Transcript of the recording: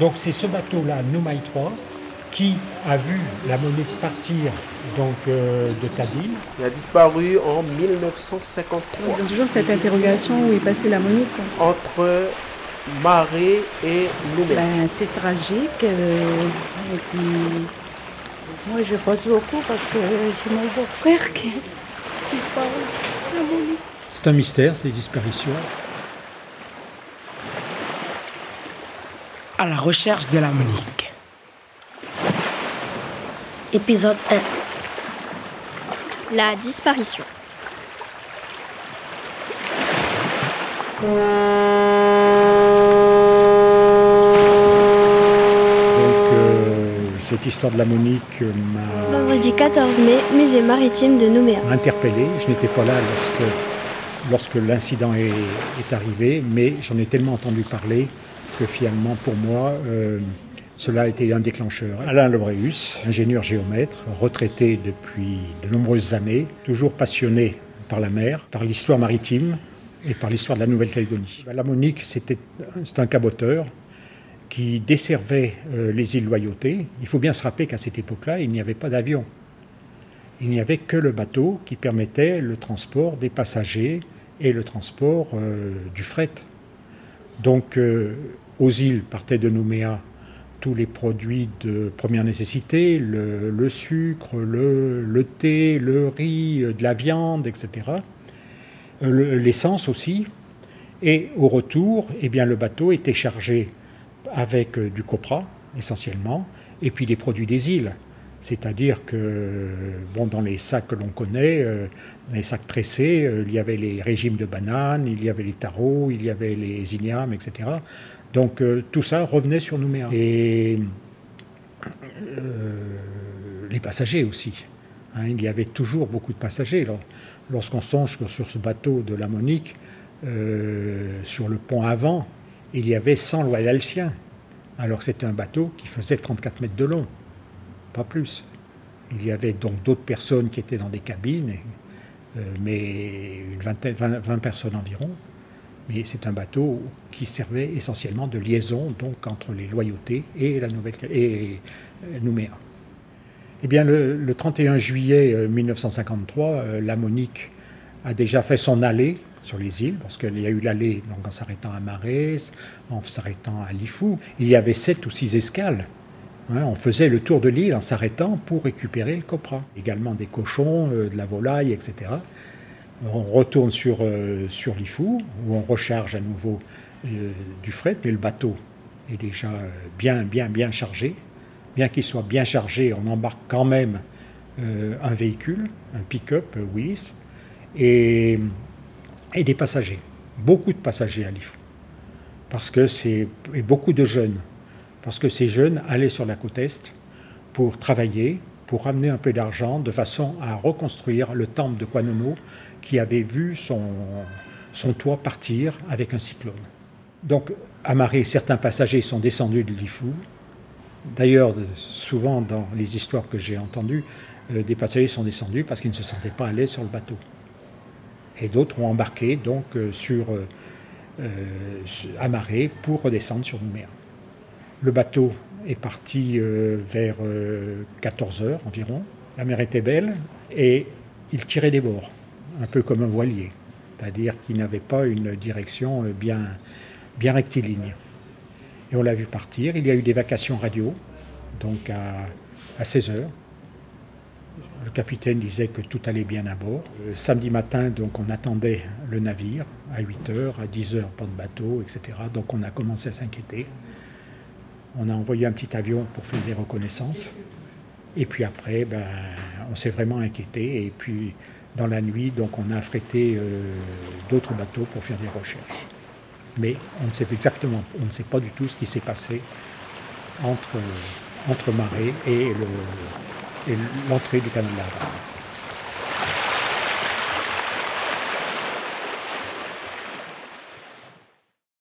Donc c'est ce bateau-là, Noumaï 3, qui a vu la Monique partir donc, euh, de Tadil. Il a disparu en 1953. Ils ont toujours cette interrogation où est passée la Monique. Entre Marais et Nouméa. Ben, c'est tragique. euh, et puis, moi, je pense beaucoup parce que j'ai mon beau-frère qui est disparu. C'est un mystère, ces disparitions. À la recherche de la Monique. Épisode 1. La disparition. Donc euh, cette histoire de la Monique m'a Vendredi 14 mai, musée maritime de Nouméa. interpellé. Je n'étais pas là lorsque, lorsque l'incident est, arrivé, mais j'en ai tellement entendu parler que finalement, pour moi, euh, cela a été un déclencheur. Alain Lebreus, ingénieur géomètre, retraité depuis de nombreuses années, toujours passionné par la mer, par l'histoire maritime et par l'histoire de la Nouvelle-Calédonie. La Monique, c'était un caboteur qui desservait euh, les îles Loyauté. Il faut bien se rappeler qu'à cette époque-là, il n'y avait pas d'avion. Il n'y avait que le bateau qui permettait le transport des passagers et le transport euh, du fret. Donc, euh, aux îles partaient de Nouméa tous les produits de première nécessité, le, sucre, le, thé, le riz, euh, de la viande, etc. Euh, le- L'essence aussi. Et au retour, eh le bateau était chargé avec euh, du copra, essentiellement, et puis des produits des îles. C'est-à-dire que bon, dans les sacs que l'on connaît, euh, les sacs tressés, euh, il y avait les régimes de bananes, il y avait les tarots, il y avait les ignames, etc. Donc euh, tout ça revenait sur Nouméa. Et les passagers aussi. hein, il y avait toujours beaucoup de passagers. Lors- Lorsqu'on songe sur ce bateau de la Monique, sur le pont avant, il y avait 100 loyalciens. Alors c'était un bateau qui faisait 34 mètres de long, plus. Il y avait donc d'autres personnes qui étaient dans des cabines, euh, mais une vingtaine, 20, 20 personnes environ. Mais c'est un bateau qui servait essentiellement de liaison donc entre les loyautés et la Nouvelle et euh, Nouméa. Eh bien, le, le 31 juillet euh, 1953, euh, la Monique a déjà fait son allée sur les îles, parce qu'il y a eu l'allée en s'arrêtant à Marès, en s'arrêtant à Lifou. Il y avait sept ou six escales. Hein. on faisait le tour de l'île en s'arrêtant pour récupérer le copra. Également des cochons, euh, de la volaille, etc. On retourne sur, euh, sur Lifou, où on recharge à nouveau euh, du fret, mais le bateau est déjà bien, bien, bien chargé. Bien qu'il soit bien chargé, on embarque quand même un véhicule, un pick-up Willis, et, des passagers. Beaucoup de passagers à Lifou. Parce que c'est. beaucoup de jeunes. Parce que ces jeunes allaient sur la côte Est pour travailler, pour ramener un peu d'argent, de façon à reconstruire le temple de Kwanono qui avait vu son, toit partir avec un cyclone. Donc, à Marais, certains passagers sont descendus de Lifou. D'ailleurs, souvent dans les histoires que j'ai entendues, euh, des passagers sont descendus parce qu'ils ne se sentaient pas l'aise sur le bateau. Et d'autres ont embarqué donc euh, sur euh, pour redescendre sur Nouméa. Le bateau est parti euh, vers 14 heures environ. La mer était belle et il tirait des bords, un peu comme un voilier, c'est-à-dire qu'il n'avait pas une direction euh, bien, rectiligne. Et on l'a vu partir. Il y a eu des vacations radio, donc à, à 16 heures. Le capitaine disait que tout allait bien à bord. Euh, samedi matin, donc, on attendait le navire à 8 heures, à 10 heures, pas de bateau, etc. Donc on a commencé à s'inquiéter. On a envoyé un petit avion pour faire des reconnaissances. Et puis après, ben, on s'est vraiment inquiété. Et puis dans la nuit, donc, on a affrété euh, d'autres bateaux pour faire des recherches. Mais on ne sait exactement, on ne sait pas du tout ce qui s'est passé entre, entre Marais et le- et l'entrée du canal.